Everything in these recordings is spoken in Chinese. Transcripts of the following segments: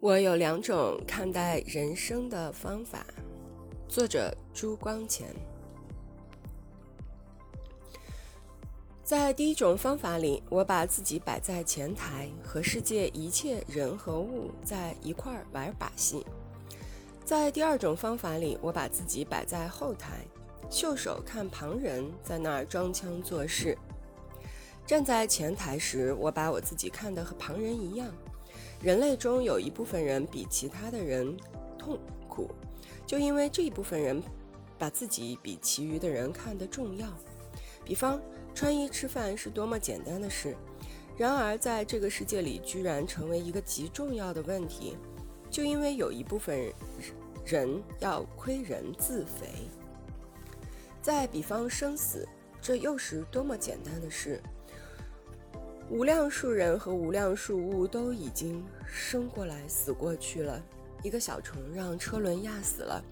我有两种看待人生的方法。作者朱光潜。在第一种方法里，我把自己摆在前台，和世界一切人和物在一块儿玩把戏；在第二种方法里，我把自己摆在后台，袖手看旁人在那儿装腔作势。站在前台时，我把我自己看得和旁人一样。人类中有一部分人比其他的人痛苦，就因为这一部分人把自己比其余的人看得重要。比方，穿衣吃饭是多么简单的事，然而在这个世界里居然成为一个极重要的问题，就因为有一部分人要亏人自肥。再比方生死，这又是多么简单的事。无量数人和无量数物都已经生过来、死过去了。一个小虫让车轮压死了，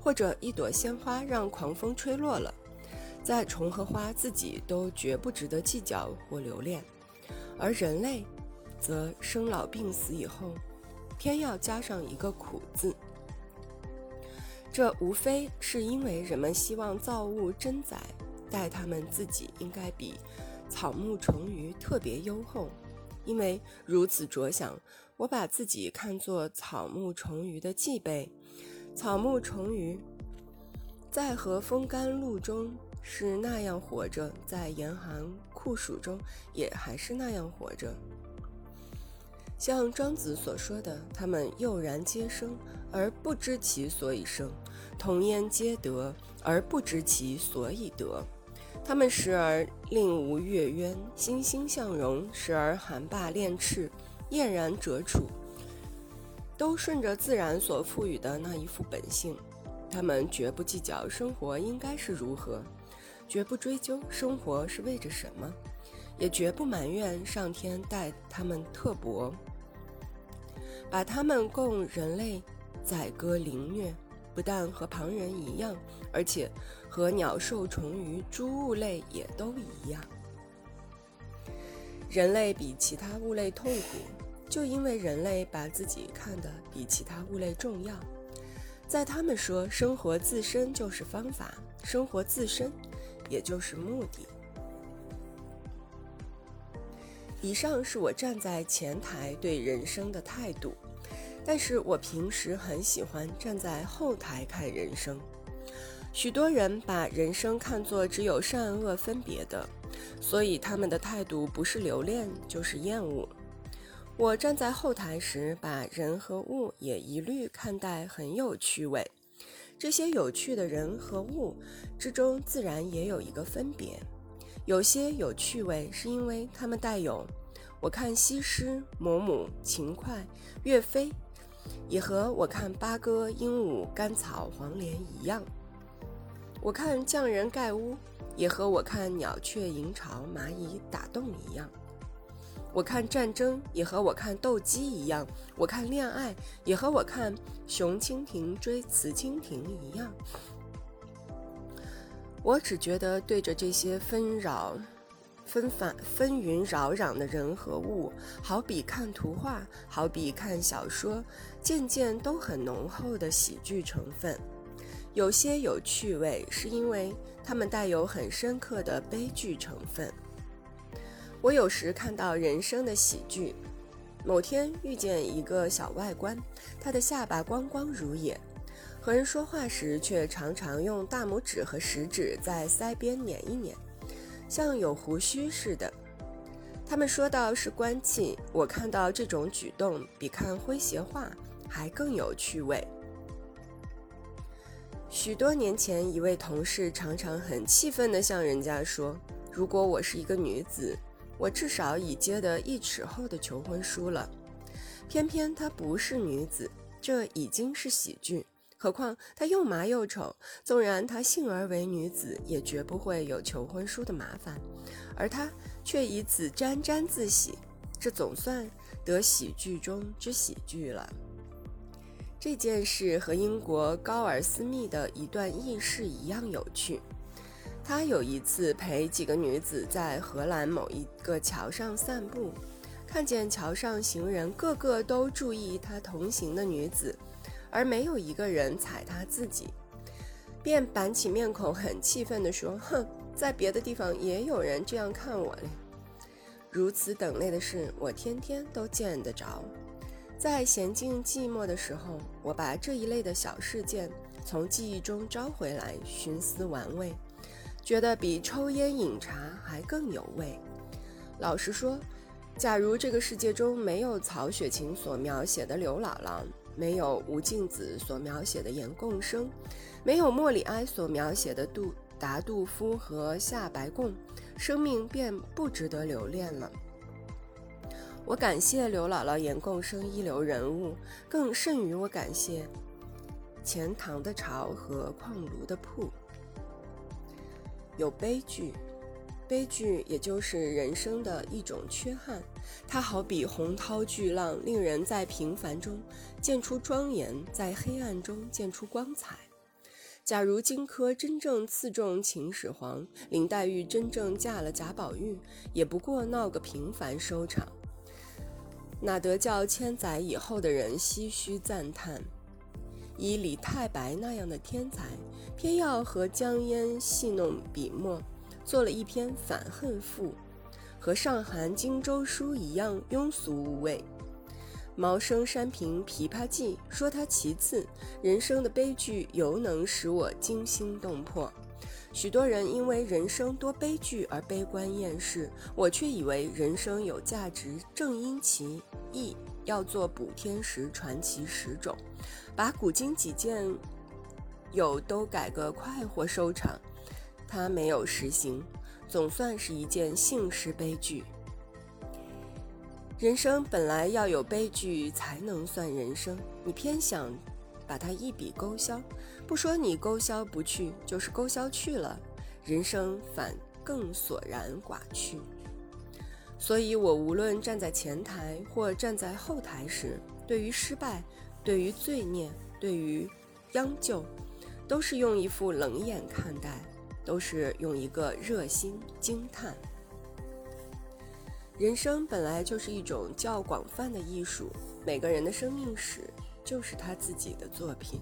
或者一朵鲜花让狂风吹落了，在虫和花自己都绝不值得计较或留恋。而人类，则生老病死以后，偏要加上一个苦字。这无非是因为人们希望造物真宰，待他们自己应该比。草木虫鱼特别优厚，因为如此着想，我把自己看作草木虫鱼的继辈。草木虫鱼在和风干露中是那样活着，在严寒酷暑中也还是那样活着。像庄子所说的，他们悠然皆生，而不知其所以生；同焉皆得，而不知其所以得。他们时而令吾悦渊，欣欣向荣；时而寒罢练翅，燕然折处，都顺着自然所赋予的那一副本性。他们绝不计较生活应该是如何，绝不追究生活是为着什么，也绝不埋怨上天待他们特薄，把他们供人类宰割凌虐。不但和旁人一样，而且和鸟兽虫鱼诸物类也都一样。人类比其他物类痛苦，就因为人类把自己看得比其他物类重要。在他们说，生活自身就是方法，生活自身也就是目的。以上是我站在前台对人生的态度。但是我平时很喜欢站在后台看人生。许多人把人生看作只有善恶分别的，所以他们的态度不是留恋就是厌恶。我站在后台时，把人和物也一律看待很有趣味。这些有趣的人和物之中，自然也有一个分别。有些有趣味，是因为他们带有我看西施、嫫母、秦桧、岳飞。也和我看八哥、鹦鹉、甘草、黄连一样。我看匠人盖屋，也和我看鸟雀营巢、蚂蚁打洞一样。我看战争，也和我看斗鸡一样。我看恋爱，也和我看雄蜻蜓追雌蜻蜓一样。我只觉得对着这些纷扰。纷繁纷纭扰攘的人和物，好比看图画，好比看小说，件件都很浓厚的喜剧成分。有些有趣味，是因为它们带有很深刻的悲剧成分。我有时看到人生的喜剧。某天遇见一个小外观，他的下巴光光如也，和人说话时却常常用大拇指和食指在腮边捻一捻。像有胡须似的，他们说到是官气。我看到这种举动，比看诙谐画还更有趣味。许多年前，一位同事常常很气愤地向人家说：“如果我是一个女子，我至少已接得一尺厚的求婚书了。”偏偏她不是女子，这已经是喜剧。何况她又麻又丑，纵然她幸而为女子，也绝不会有求婚书的麻烦，而她却以此沾沾自喜，这总算得喜剧中之喜剧了。这件事和英国高尔斯密的一段轶事一样有趣。他有一次陪几个女子在荷兰某一个桥上散步，看见桥上行人个个都注意他同行的女子，而没有一个人踩他自己，便板起面孔，很气愤地说：“哼，在别的地方也有人这样看我嘞。”如此等类的事，我天天都见得着。在闲静寂寞的时候，我把这一类的小事件从记忆中招回来，寻思玩味，觉得比抽烟饮茶还更有味。老实说。假如这个世界中没有曹雪芹所描写的刘姥姥，没有吴敬梓所描写的颜共生，没有莫里埃所描写的杜达杜夫和夏白贡，生命便不值得留恋了。我感谢刘姥姥、颜共生一流人物，更甚于我感谢钱塘的潮和矿庐的铺。有悲剧。悲剧也就是人生的一种缺憾，它好比洪涛巨浪，令人在平凡中见出庄严，在黑暗中见出光彩。假如荆轲真正刺中秦始皇，林黛玉真正嫁了贾宝玉，也不过闹个平凡收场，哪得叫千载以后的人唏嘘赞叹？以李太白那样的天才，偏要和江淹戏弄笔墨。做了一篇反恨赋，和上韩荆州书一样庸俗无味。毛生山平琵琶记说他其次，人生的悲剧犹能使我惊心动魄。许多人因为人生多悲剧而悲观厌世，我却以为人生有价值，正因其意，要做补天石传奇十种，把古今几件有都改个快活收场。他没有实行，总算是一件幸事悲剧。人生本来要有悲剧才能算人生，你偏想把它一笔勾销，不说你勾销不去，就是勾销去了，人生反更索然寡趣。所以我无论站在前台或站在后台时，对于失败，对于罪孽，对于央就，都是用一副冷眼看待。都是用一个热心惊叹。人生本来就是一种较广泛的艺术，每个人的生命史就是他自己的作品。